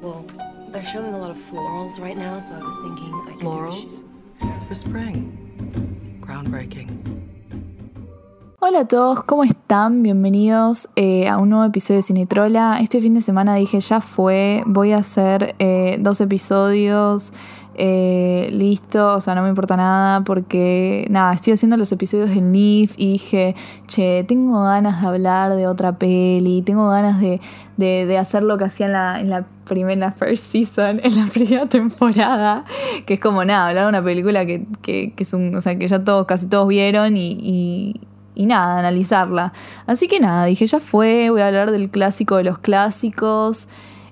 Well, they're showing a lot of florals right now, so I was thinking I could Florals? For spring. Groundbreaking. Hola a todos, ¿cómo están? Bienvenidos eh, a un nuevo episodio de Cinetrola. Este fin de semana dije ya fue, voy a hacer eh, dos episodios, eh, listo, o sea, no me importa nada porque nada, estoy haciendo los episodios del NIF y dije, che, tengo ganas de hablar de otra peli, tengo ganas de, de, hacer lo que hacía en la, en la primera first season, en la primera temporada, que es como nada, hablar de una película que, que, que es un, o sea, que ya todos, casi todos vieron y, y y nada, analizarla. Así que nada, dije, ya fue, voy a hablar del clásico de los clásicos,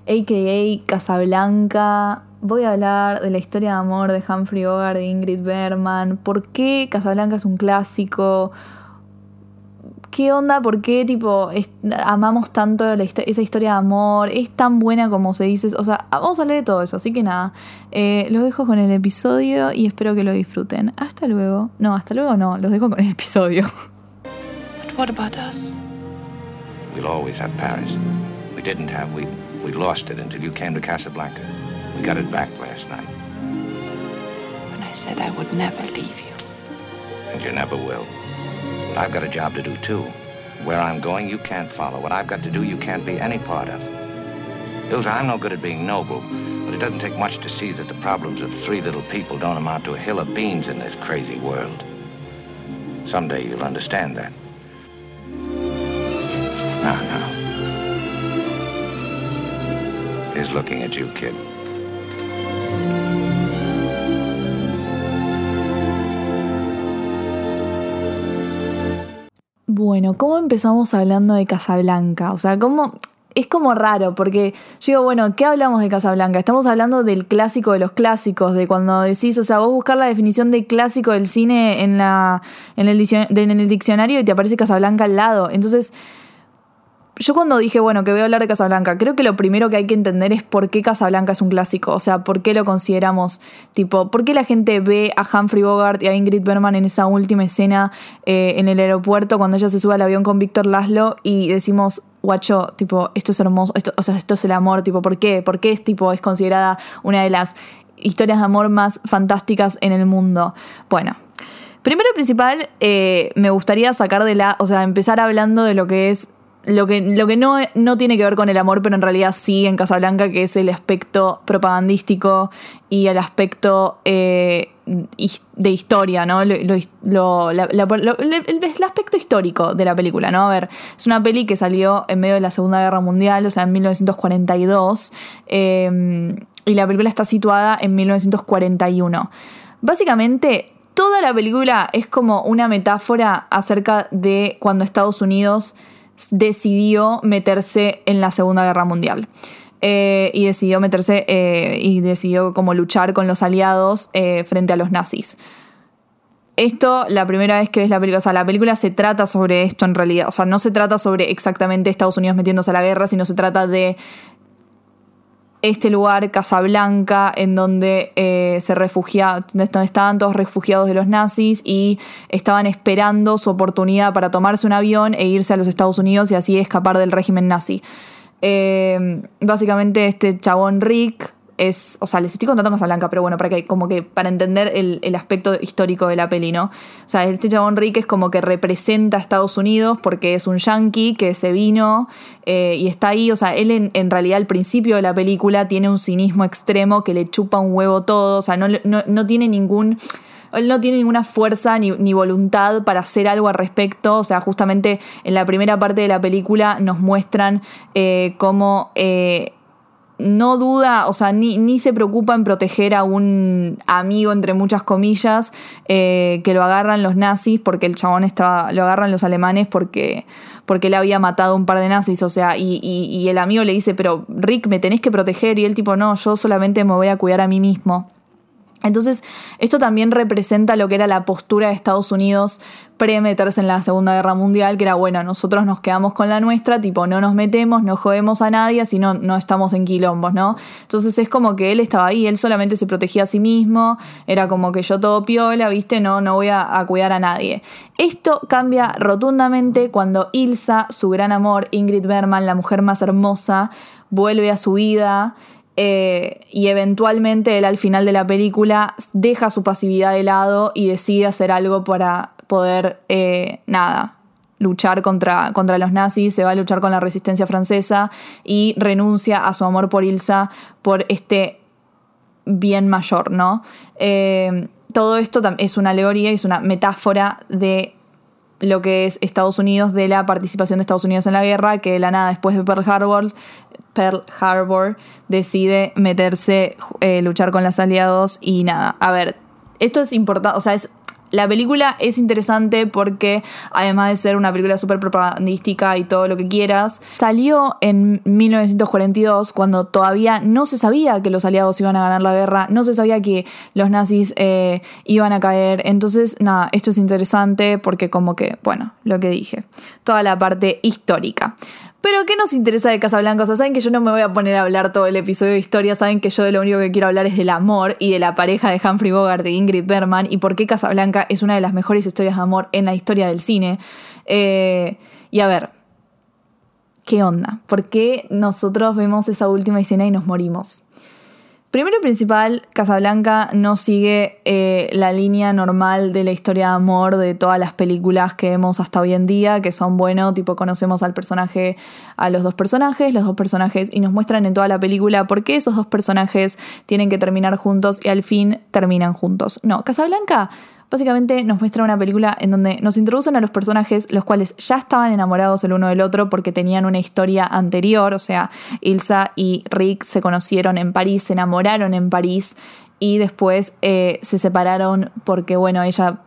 a.k.a. Casablanca. Voy a hablar de la historia de amor de Humphrey Bogart, de Ingrid Bergman, por qué Casablanca es un clásico, qué onda, por qué tipo es- amamos tanto la esa historia de amor, es tan buena como se dice, o sea, vamos a hablar de todo eso, así que nada, eh, los dejo con el episodio y espero que lo disfruten. Hasta luego, no, hasta luego no, los dejo con el episodio. But what about us? We'll always have Paris. We didn't have. We we lost it until you came to Casablanca. Got it back last night, When I said I would never leave you. and you never will. But I've got a job to do too. Where I'm going, you can't follow. What I've got to do, you can't be any part of. Ilsa, I'm no good at being noble, but it doesn't take much to see that the problems of three little people don't amount to a hill of beans in this crazy world. Someday you'll understand that. Now, now. He's looking at you, kid. Bueno, ¿cómo empezamos hablando de Casablanca? O sea, ¿cómo...? Es como raro, porque yo digo, bueno, ¿qué hablamos de Casablanca? Estamos hablando del clásico de los clásicos, de cuando decís, o sea, vos buscar la definición de clásico del cine en, la, en, el, en el diccionario y te aparece Casablanca al lado. Entonces, yo cuando dije, bueno, que voy a hablar de Casablanca, creo que lo primero que hay que entender es por qué Casablanca es un clásico. O sea, por qué lo consideramos, tipo, por qué la gente ve a Humphrey Bogart y a Ingrid Bergman en esa última escena eh, en el aeropuerto cuando ella se sube al avión con Víctor Laszlo y decimos, guacho, tipo, esto es hermoso, esto, o sea, esto es el amor, tipo, ¿por qué? ¿Por qué es, tipo, es considerada una de las historias de amor más fantásticas en el mundo? Bueno. Primero y principal, eh, me gustaría sacar de la, o sea, empezar hablando de lo que es lo que, lo que no, no tiene que ver con el amor, pero en realidad sí en Casablanca, que es el aspecto propagandístico y el aspecto eh, de historia, ¿no? Lo, lo- el aspecto histórico de la película, ¿no? A ver, es una peli que salió en medio de la Segunda Guerra Mundial, o sea, en 1942, eh, y la película está situada en 1941. Básicamente, toda la película es como una metáfora acerca de cuando Estados Unidos decidió meterse en la Segunda Guerra Mundial. Eh, y decidió meterse eh, y decidió como luchar con los aliados eh, frente a los nazis. Esto, la primera vez que ves la película, o sea, la película se trata sobre esto en realidad, o sea, no se trata sobre exactamente Estados Unidos metiéndose a la guerra, sino se trata de este lugar, Casablanca, en donde eh, se refugia, estaban todos refugiados de los nazis y estaban esperando su oportunidad para tomarse un avión e irse a los Estados Unidos y así escapar del régimen nazi. Eh, básicamente este chabón Rick es, o sea, les estoy contando Casablanca, pero bueno, para que, como que para entender el, el aspecto histórico de la peli, ¿no? O sea, este chabón Rick es como que representa a Estados Unidos porque es un yankee que se vino eh, y está ahí, o sea, él en, en realidad al principio de la película tiene un cinismo extremo que le chupa un huevo todo, o sea, no, no, no tiene ningún... Él no tiene ninguna fuerza ni, ni voluntad para hacer algo al respecto. O sea, justamente en la primera parte de la película nos muestran eh, cómo eh, no duda, o sea, ni, ni se preocupa en proteger a un amigo, entre muchas comillas, eh, que lo agarran los nazis, porque el chabón estaba, lo agarran los alemanes porque, porque él había matado un par de nazis, o sea, y, y- y el amigo le dice, pero Rick, me tenés que proteger, y él tipo, no, yo solamente me voy a cuidar a mí mismo. Entonces, esto también representa lo que era la postura de Estados Unidos pre-meterse en la Segunda Guerra Mundial, que era, bueno, nosotros nos quedamos con la nuestra, tipo, no nos metemos, no jodemos a nadie, así no, no estamos en quilombos, ¿no? Entonces es como que él estaba ahí, él solamente se protegía a sí mismo, era como que yo todo piola, ¿viste? No, no voy a, a cuidar a nadie. Esto cambia rotundamente cuando Ilsa, su gran amor, Ingrid Bergman, la mujer más hermosa, vuelve a su vida eh, y eventualmente él al final de la película deja su pasividad de lado y decide hacer algo para poder, eh, nada, luchar contra, contra los nazis, se va a luchar con la resistencia francesa y renuncia a su amor por Ilsa por este bien mayor, ¿no? Eh, todo esto es una alegoría es una metáfora de lo que es Estados Unidos, de la participación de Estados Unidos en la guerra, que de la nada después de Pearl Harbor, Pearl Harbor decide meterse, eh, luchar con los aliados y nada. A ver, esto es importante, o sea, es la película es interesante porque, además de ser una película súper propagandística y todo lo que quieras, salió en 1942 cuando todavía no se sabía que los aliados iban a ganar la guerra, no se sabía que los nazis eh, iban a caer. Entonces, nada, esto es interesante porque como que, bueno, lo que dije, toda la parte histórica. Pero ¿qué nos interesa de Casablanca? O sea, saben que yo no me voy a poner a hablar todo el episodio de historia, saben que yo de lo único que quiero hablar es del amor y de la pareja de Humphrey Bogart y Ingrid Bergman y por qué Casablanca es una de las mejores historias de amor en la historia del cine. Eh, y a ver, ¿qué onda? ¿Por qué nosotros vemos esa última escena y nos morimos? Primero y principal, Casablanca no sigue eh, la línea normal de la historia de amor de todas las películas que vemos hasta hoy en día, que son, bueno, tipo conocemos al personaje, a los dos personajes, los dos personajes, y nos muestran en toda la película por qué esos dos personajes tienen que terminar juntos y al fin terminan juntos. No, Casablanca Básicamente nos muestra una película en donde nos introducen a los personajes los cuales ya estaban enamorados el uno del otro porque tenían una historia anterior, o sea, Ilsa y Rick se conocieron en París, se enamoraron en París y después eh, se separaron porque, bueno, ella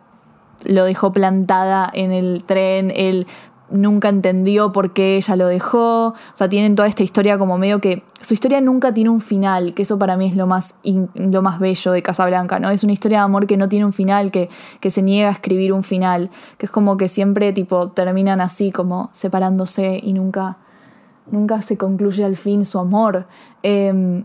lo dejó plantada en el tren, él nunca entendió por qué ella lo dejó. O sea, tienen toda esta historia como medio que. Su historia nunca tiene un final, que eso para mí es lo más, lo más bello de Casablanca, ¿no? Es una historia de amor que no tiene un final, que, que se niega a escribir un final. Que es como que siempre, tipo, terminan así, como separándose y nunca. Nunca se concluye al fin su amor. Eh,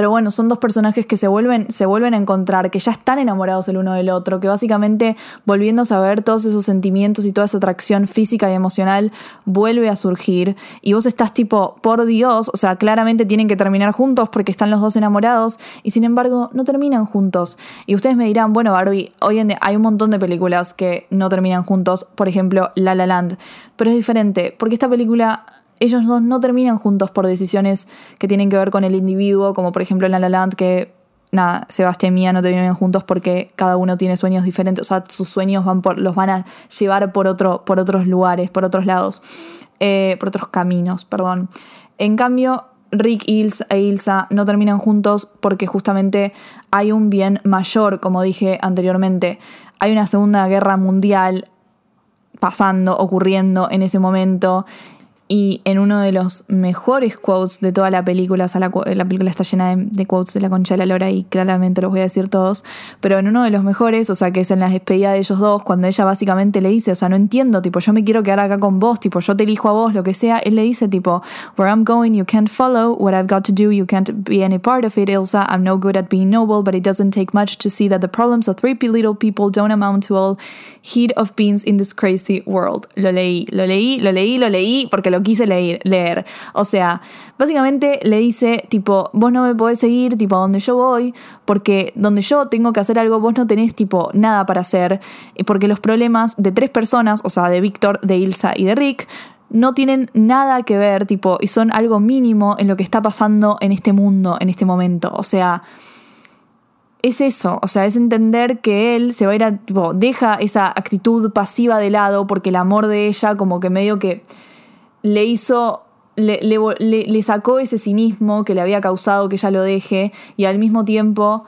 pero bueno, son dos personajes que se vuelven, se vuelven a encontrar, que ya están enamorados el uno del otro, que básicamente volviéndose a ver todos esos sentimientos y toda esa atracción física y emocional vuelve a surgir. Y vos estás tipo, por Dios, o sea, claramente tienen que terminar juntos porque están los dos enamorados y sin embargo no terminan juntos. Y ustedes me dirán, bueno, Barbie, hoy en día hay un montón de películas que no terminan juntos, por ejemplo, La La Land, pero es diferente porque esta película ellos dos no terminan juntos por decisiones que tienen que ver con el individuo, como por ejemplo en La La Land, que nada, Sebastián y Mía no terminan juntos porque cada uno tiene sueños diferentes, o sea, sus sueños van por, los van a llevar por, otro, por otros lugares, por otros lados, eh, por otros caminos, perdón. En cambio, Rick Ilsa e Ilsa no terminan juntos porque justamente hay un bien mayor, como dije anteriormente. Hay una segunda guerra mundial pasando, ocurriendo en ese momento y en uno de los mejores quotes de toda la película, o sea, la, película está llena de, quotes de la concha de la lora y claramente los voy a decir todos, pero en uno de los mejores, o sea, que es en la despedida de ellos dos, cuando ella básicamente le dice, o sea, no entiendo, tipo, yo me quiero quedar acá con vos, tipo, yo te elijo a vos, lo que sea, él le dice, tipo, where I'm going, you can't follow, what I've got to do, you can't be any part of it, Ilsa, I'm no good at being noble, but it doesn't take much to see that the problems of three little people don't amount to all heat of beans in this crazy world. Lo leí, lo leí, lo leí, lo leí, porque lo quise leer, leer. O sea, básicamente le dice, tipo, vos no me podés seguir, tipo, a donde yo voy, porque donde yo tengo que hacer algo, vos no tenés, tipo, nada para hacer, porque los problemas de tres personas, o sea, de Víctor, de Ilsa y de Rick, no tienen nada que ver, tipo, y son algo mínimo en lo que está pasando en este mundo, en este momento. O sea, es eso, o sea, es entender que él se va a ir a, tipo, deja esa actitud pasiva de lado porque el amor de ella como que medio que le hizo, le, le, sacó ese cinismo que le había causado que ella lo deje y al mismo tiempo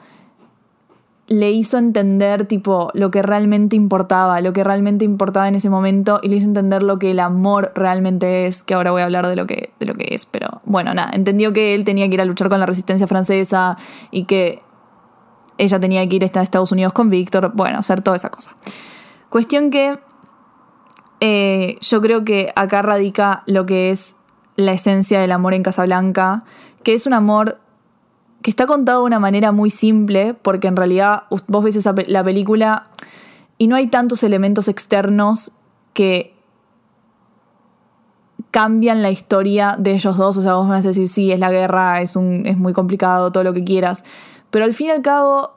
le hizo entender tipo lo que realmente importaba, lo que realmente importaba en ese momento y le hizo entender lo que el amor realmente es, que ahora voy a hablar de lo que, de lo que es, pero bueno, nada, entendió que él tenía que ir a luchar con la resistencia francesa y que ella tenía que ir a Estados Unidos con Víctor, bueno, hacer toda esa cosa. Cuestión que eh, yo creo que acá radica lo que es la esencia del amor en Casablanca, que es un amor que está contado de una manera muy simple, porque en realidad vos ves la película y no hay tantos elementos externos que cambian la historia de ellos dos. O sea, vos me vas a decir, sí, es la guerra, es muy complicado, todo lo que quieras. Pero al fin y al cabo,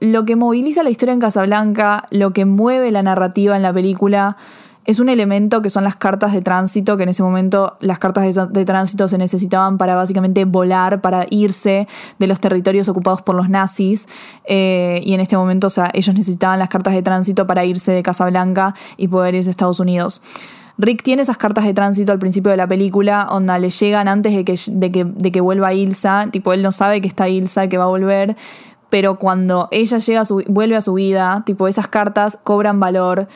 lo que moviliza la historia en Casablanca, lo que mueve la narrativa en la película, es un elemento que son las cartas de tránsito, que en ese momento las cartas de, tránsito se necesitaban para básicamente volar, para irse de los territorios ocupados por los nazis. Eh, y en este momento, o sea, ellos necesitaban las cartas de tránsito para irse de Casablanca y poder irse a Estados Unidos. Rick tiene esas cartas de tránsito al principio de la película, onda le llegan antes de que, de que, de que vuelva Ilsa, tipo él no sabe que está Ilsa, que va a volver, pero cuando ella llega a su, vuelve a su vida, tipo esas cartas cobran valor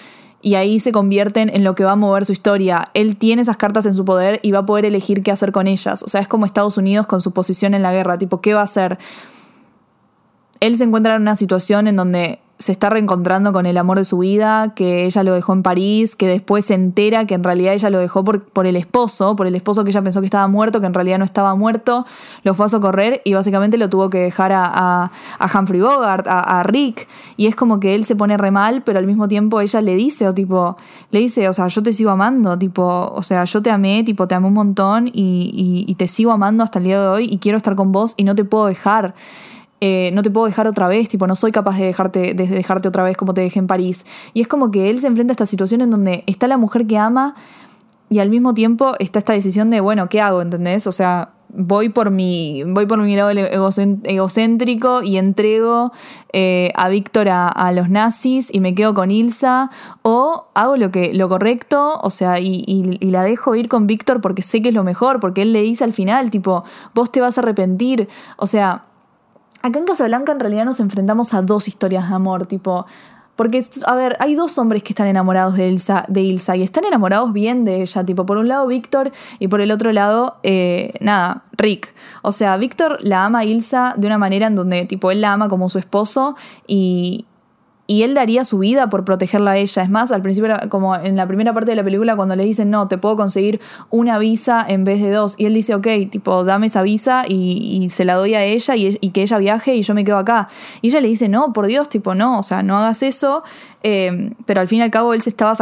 y ahí se convierten en lo que va a mover su historia. Él tiene esas cartas en su poder y va a poder elegir qué hacer con ellas. O sea, es como Estados Unidos con su posición en la guerra, tipo, ¿qué va a hacer? Él se encuentra en una situación en donde se está reencontrando con el amor de su vida, que ella lo dejó en París, que después se entera que en realidad ella lo dejó por, por, el esposo, por el esposo que ella pensó que estaba muerto, que en realidad no estaba muerto, lo fue a socorrer y básicamente lo tuvo que dejar a, a, a Humphrey Bogart, a, Rick, y es como que él se pone re mal, pero al mismo tiempo ella le dice, o tipo, le dice, o sea, yo te sigo amando, tipo, o sea, yo te amé, tipo, te amé un montón y, y, y te sigo amando hasta el día de hoy y quiero estar con vos y no te puedo dejar. Eh, no te puedo dejar otra vez, tipo, no soy capaz de dejarte, de dejarte otra vez como te dejé en París. Y es como que él se enfrenta a esta situación en donde está la mujer que ama y al mismo tiempo está esta decisión de, bueno, ¿qué hago? ¿Entendés? O sea, voy por mi, voy por mi lado egocéntrico y entrego eh, a Víctor a, a, los nazis y me quedo con Ilsa, o hago lo, que, lo correcto, o sea, y, y, y la dejo ir con Víctor porque sé que es lo mejor, porque él le dice al final, tipo, vos te vas a arrepentir, o sea Acá en Casablanca en realidad nos enfrentamos a dos historias de amor, tipo... Porque, a ver, hay dos hombres que están enamorados de Ilsa, de y están enamorados bien de ella. Tipo, por un lado Víctor y por el otro lado, eh, nada, Rick. O sea, Víctor la ama a Ilsa de una manera en donde, tipo, él la ama como su esposo y, y él daría su vida por protegerla a ella. Es más, al principio, como en la primera parte de la película, cuando le dicen, no, te puedo conseguir una visa en vez de dos, y él dice, ok, tipo, dame esa visa y, y se la doy a ella y, que ella viaje y yo me quedo acá. Y ella le dice, no, por Dios, tipo, no, o sea, no hagas eso. Eh, pero al fin y al cabo él, se estaba,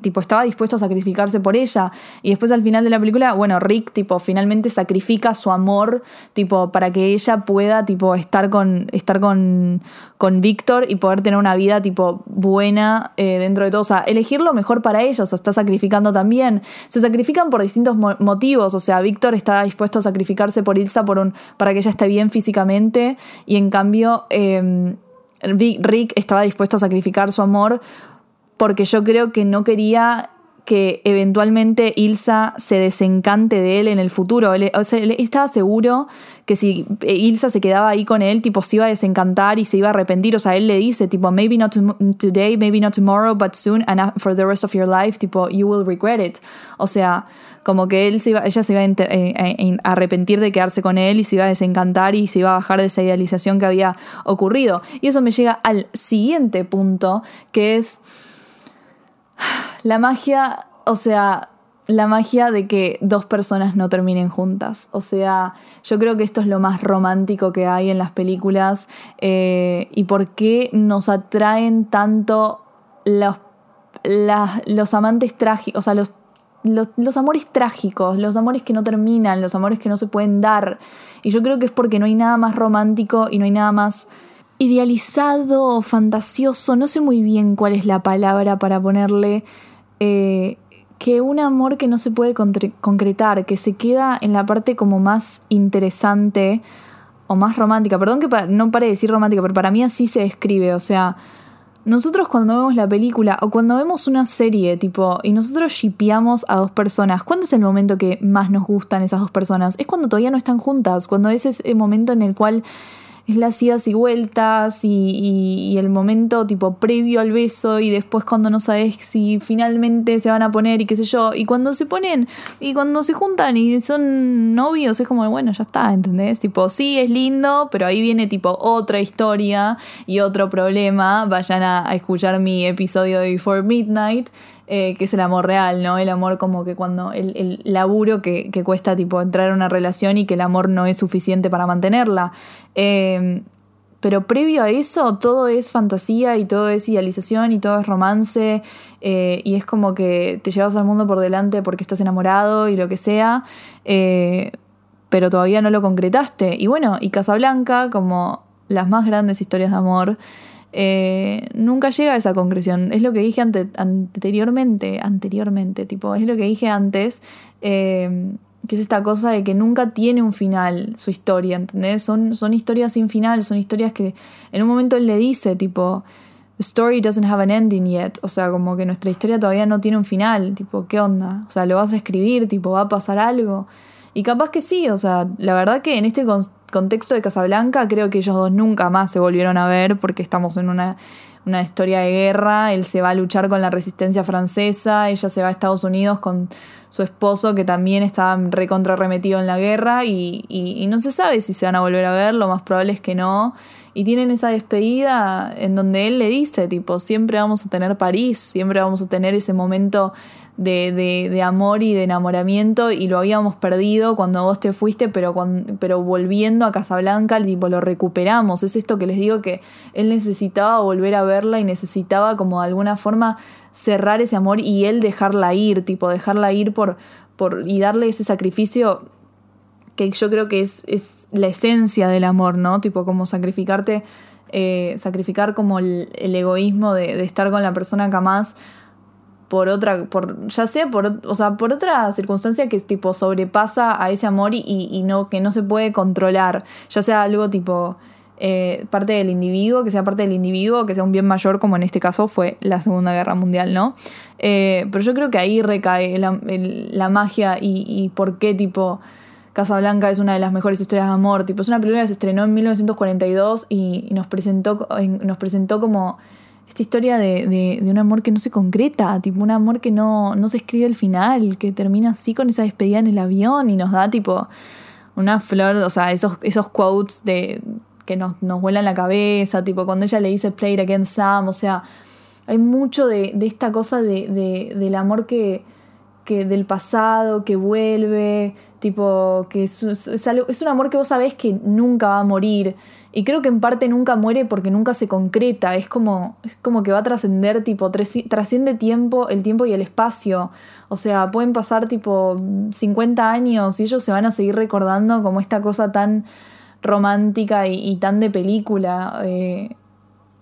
tipo, estaba dispuesto a sacrificarse por ella. Y después al final de la película, bueno, Rick tipo, finalmente sacrifica su amor tipo, para que ella pueda tipo, estar con, estar con, con Víctor y poder tener una vida tipo, buena eh, dentro de todo. O sea, elegir lo mejor para ella, o sea, está sacrificando también. Se sacrifican por distintos mo motivos. O sea, Víctor está dispuesto a sacrificarse por Ilsa por un, para que ella esté bien físicamente. Y en cambio... Eh, Rick estaba dispuesto a sacrificar su amor porque yo creo que no quería que eventualmente Ilsa se desencante de él en el futuro. O sea, él estaba seguro que si Ilsa se quedaba ahí con él, tipo, se iba a desencantar y se iba a arrepentir. O sea, él le dice, tipo, maybe not today, maybe not tomorrow, but soon and for the rest of your life, tipo, you will regret it. O sea, como que él se iba, ella se iba a arrepentir de quedarse con él y se iba a desencantar y se iba a bajar de esa idealización que había ocurrido. Y eso me llega al siguiente punto, que es la magia, o sea, la magia de que dos personas no terminen juntas. O sea, yo creo que esto es lo más romántico que hay en las películas eh, y por qué nos atraen tanto los, los amantes trágicos, o sea, los los, los, amores trágicos, los amores que no terminan, los amores que no se pueden dar. Y yo creo que es porque no hay nada más romántico y no hay nada más idealizado o fantasioso, no sé muy bien cuál es la palabra para ponerle, eh, que un amor que no se puede concretar, que se queda en la parte como más interesante o más romántica. Perdón que no pare de decir romántica, pero para mí así se describe, o sea nosotros cuando vemos la película o cuando vemos una serie, tipo, y nosotros shipeamos a dos personas, ¿cuándo es el momento que más nos gustan esas dos personas? Es cuando todavía no están juntas, cuando es ese momento en el cual es las idas y vueltas y, y, y, el momento tipo previo al beso y después cuando no sabes si finalmente se van a poner y qué sé yo. Y cuando se ponen y cuando se juntan y son novios es como, bueno, ya está, ¿entendés? Tipo, sí, es lindo, pero ahí viene tipo otra historia y otro problema. Vayan a, a escuchar mi episodio de Before Midnight. Eh, que es el amor real, ¿no? El amor como que cuando el, el laburo que, que, cuesta tipo entrar a una relación y que el amor no es suficiente para mantenerla. Eh, pero previo a eso todo es fantasía y todo es idealización y todo es romance eh, y es como que te llevas al mundo por delante porque estás enamorado y lo que sea, eh, pero todavía no lo concretaste. Y bueno, y Casablanca, como las más grandes historias de amor, eh, nunca llega a esa concreción. Es lo que dije anteriormente, anteriormente, tipo, es lo que dije antes, eh, que es esta cosa de que nunca tiene un final su historia, ¿entendés? Son, son historias sin final, son historias que en un momento él le dice, tipo, The story doesn't have an ending yet. O sea, como que nuestra historia todavía no tiene un final. Tipo, ¿qué onda? O sea, ¿lo vas a escribir? Tipo, ¿va a pasar algo? Y capaz que sí, o sea, la verdad que en este contexto de Casablanca creo que ellos dos nunca más se volvieron a ver porque estamos en una, historia de guerra, él se va a luchar con la resistencia francesa, ella se va a Estados Unidos con su esposo que también estaba recontra remetido en la guerra y, y no se sabe si se van a volver a ver, lo más probable es que no. Y tienen esa despedida en donde él le dice, tipo, siempre vamos a tener París, siempre vamos a tener ese momento de, de, amor y de enamoramiento y lo habíamos perdido cuando vos te fuiste, pero, pero volviendo a Casablanca, tipo, lo recuperamos. Es esto que les digo que él necesitaba volver a verla y necesitaba como de alguna forma cerrar ese amor y él dejarla ir, tipo, dejarla ir por, por, y darle ese sacrificio que yo creo que es, es la esencia del amor, ¿no? Tipo, como sacrificarte, eh, sacrificar como el, egoísmo de, de, estar con la persona que amás por otra, ya sea por, o sea, por otra circunstancia que tipo sobrepasa a ese amor y, no, que no se puede controlar, ya sea algo tipo eh, parte del individuo, que sea parte del individuo, que sea un bien mayor, como en este caso fue la Segunda Guerra Mundial, ¿no? Eh, pero yo creo que ahí recae la, magia y, y, por qué tipo Casablanca es una de las mejores historias de amor, tipo es una película que se estrenó en 1942 y, y nos presentó, nos presentó como esta historia de, de, un amor que no se concreta, tipo un amor que no, no se escribe al final, que termina así con esa despedida en el avión y nos da tipo una flor, o sea, esos, esos quotes de que nos, nos vuelan la cabeza, tipo cuando ella le dice play it again Sam, o sea, hay mucho de, de esta cosa de, de, del amor que, que del pasado, que vuelve, tipo, que es, es, un amor que vos sabés que nunca va a morir, y creo que en parte nunca muere porque nunca se concreta. Es como, es como que va a trascender, tipo, trasciende tiempo, el tiempo y el espacio. O sea, pueden pasar tipo 50 años y ellos se van a seguir recordando como esta cosa tan romántica y, tan de película. Eh,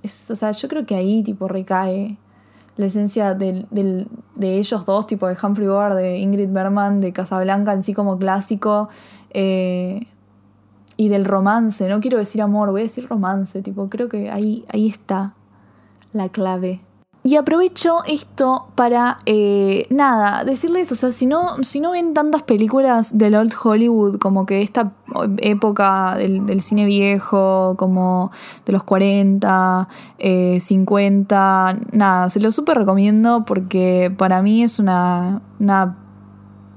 o sea, yo creo que ahí tipo recae la esencia de ellos dos, tipo de Humphrey Bogart, de Ingrid Bergman, de Casablanca en sí como clásico. Eh, y del romance, no quiero decir amor, voy a decir romance, tipo, creo que ahí, ahí está la clave. Y aprovecho esto para, eh, nada, decirles, o sea, si no, si no ven tantas películas del Old Hollywood, como que esta época del, cine viejo, como de los 40, 50, eh, nada, se lo súper recomiendo porque para mí es una, una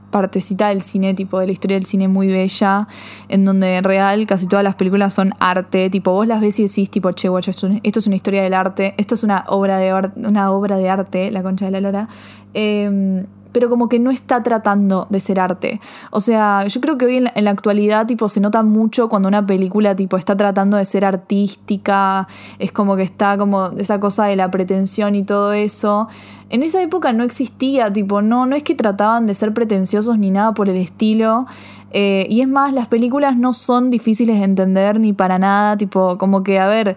partecita del cine, tipo de la historia del cine muy bella, en donde en real casi todas las películas son arte, tipo vos las ves y decís tipo, che, guacho, esto, esto, es una historia del arte, esto es una obra de, una obra de arte, La Concha de la Lora. Eh, pero como que no está tratando de ser arte. O sea, yo creo que hoy en la, actualidad tipo se nota mucho cuando una película tipo está tratando de ser artística, es como que está como esa cosa de la pretensión y todo eso. En esa época no existía, tipo, no, no es que trataban de ser pretenciosos ni nada por el estilo. Eh, y es más, las películas no son difíciles de entender ni para nada, tipo, como que, a ver,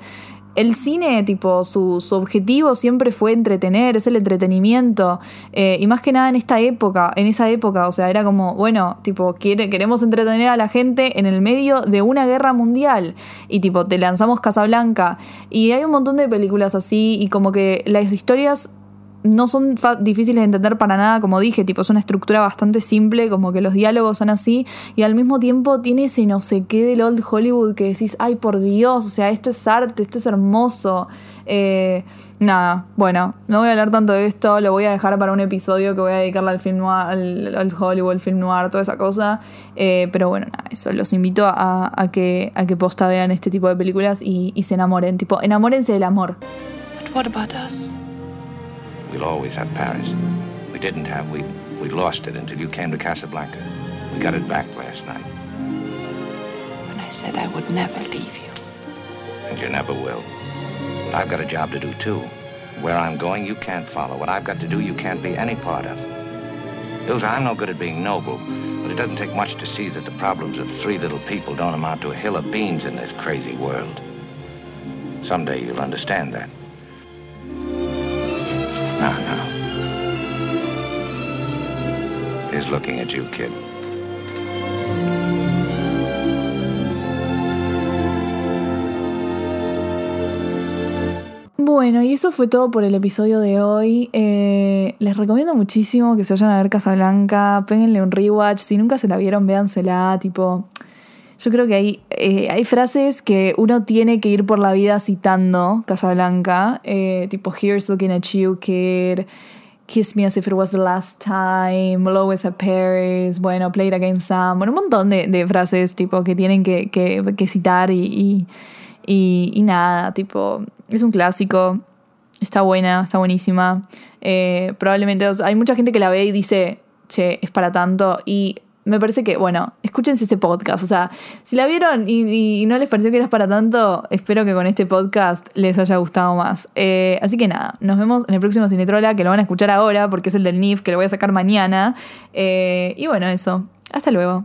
el cine, tipo, su, objetivo siempre fue entretener, es el entretenimiento. Eh, y más que nada en esta época, en esa época, o sea, era como, bueno, tipo, queremos entretener a la gente en el medio de una guerra mundial. Y tipo, te lanzamos Casablanca. Y hay un montón de películas así, y como que las historias no son difíciles de entender para nada, como dije, tipo, es una estructura bastante simple, como que los diálogos son así, y al mismo tiempo tiene ese no sé qué del old Hollywood que decís, ay por Dios, o sea, esto es arte, esto es hermoso. Eh, nada, bueno, no voy a hablar tanto de esto, lo voy a dejar para un episodio que voy a dedicarle al film noir, al, Hollywood, al film noir, toda esa cosa. Eh, pero bueno, nada, eso, los invito a, que, a que posta vean este tipo de películas y, se enamoren, tipo, enamórense del amor. We'll always have Paris. We didn't have, we, we lost it until you came to Casablanca. We got it back last night. When I said I would never leave you. And you never will. But I've got a job to do, too. Where I'm going, you can't follow. What I've got to do, you can't be any part of. Ilsa, I'm no good at being noble, but it doesn't take much to see that the problems of three little people don't amount to a hill of beans in this crazy world. Someday you'll understand that. Now, now. He's looking at you, kid. Bueno, y eso fue todo por el episodio de hoy. Eh, les recomiendo muchísimo que se vayan a ver Casablanca, péguenle un rewatch. Si nunca se la vieron, véansela. Tipo, yo creo que hay, eh, hay frases que uno tiene que ir por la vida citando Casablanca. Eh, tipo, Here's looking at you, kid. Kiss me as if it was the last time. Always at Paris. Bueno, Play it again Sam. Bueno, un montón de, frases tipo que tienen que, que, citar y, y, nada, tipo es un clásico, está buena, está buenísima. Eh, probablemente hay mucha gente que la ve y dice, che, es para tanto. Y me parece que, bueno, escúchense ese podcast. O sea, si la vieron y, no les pareció que era para tanto, espero que con este podcast les haya gustado más. Eh, así que nada, nos vemos en el próximo Cinetrola, que lo van a escuchar ahora porque es el del NIF, que lo voy a sacar mañana. Eh, y bueno, eso. Hasta luego.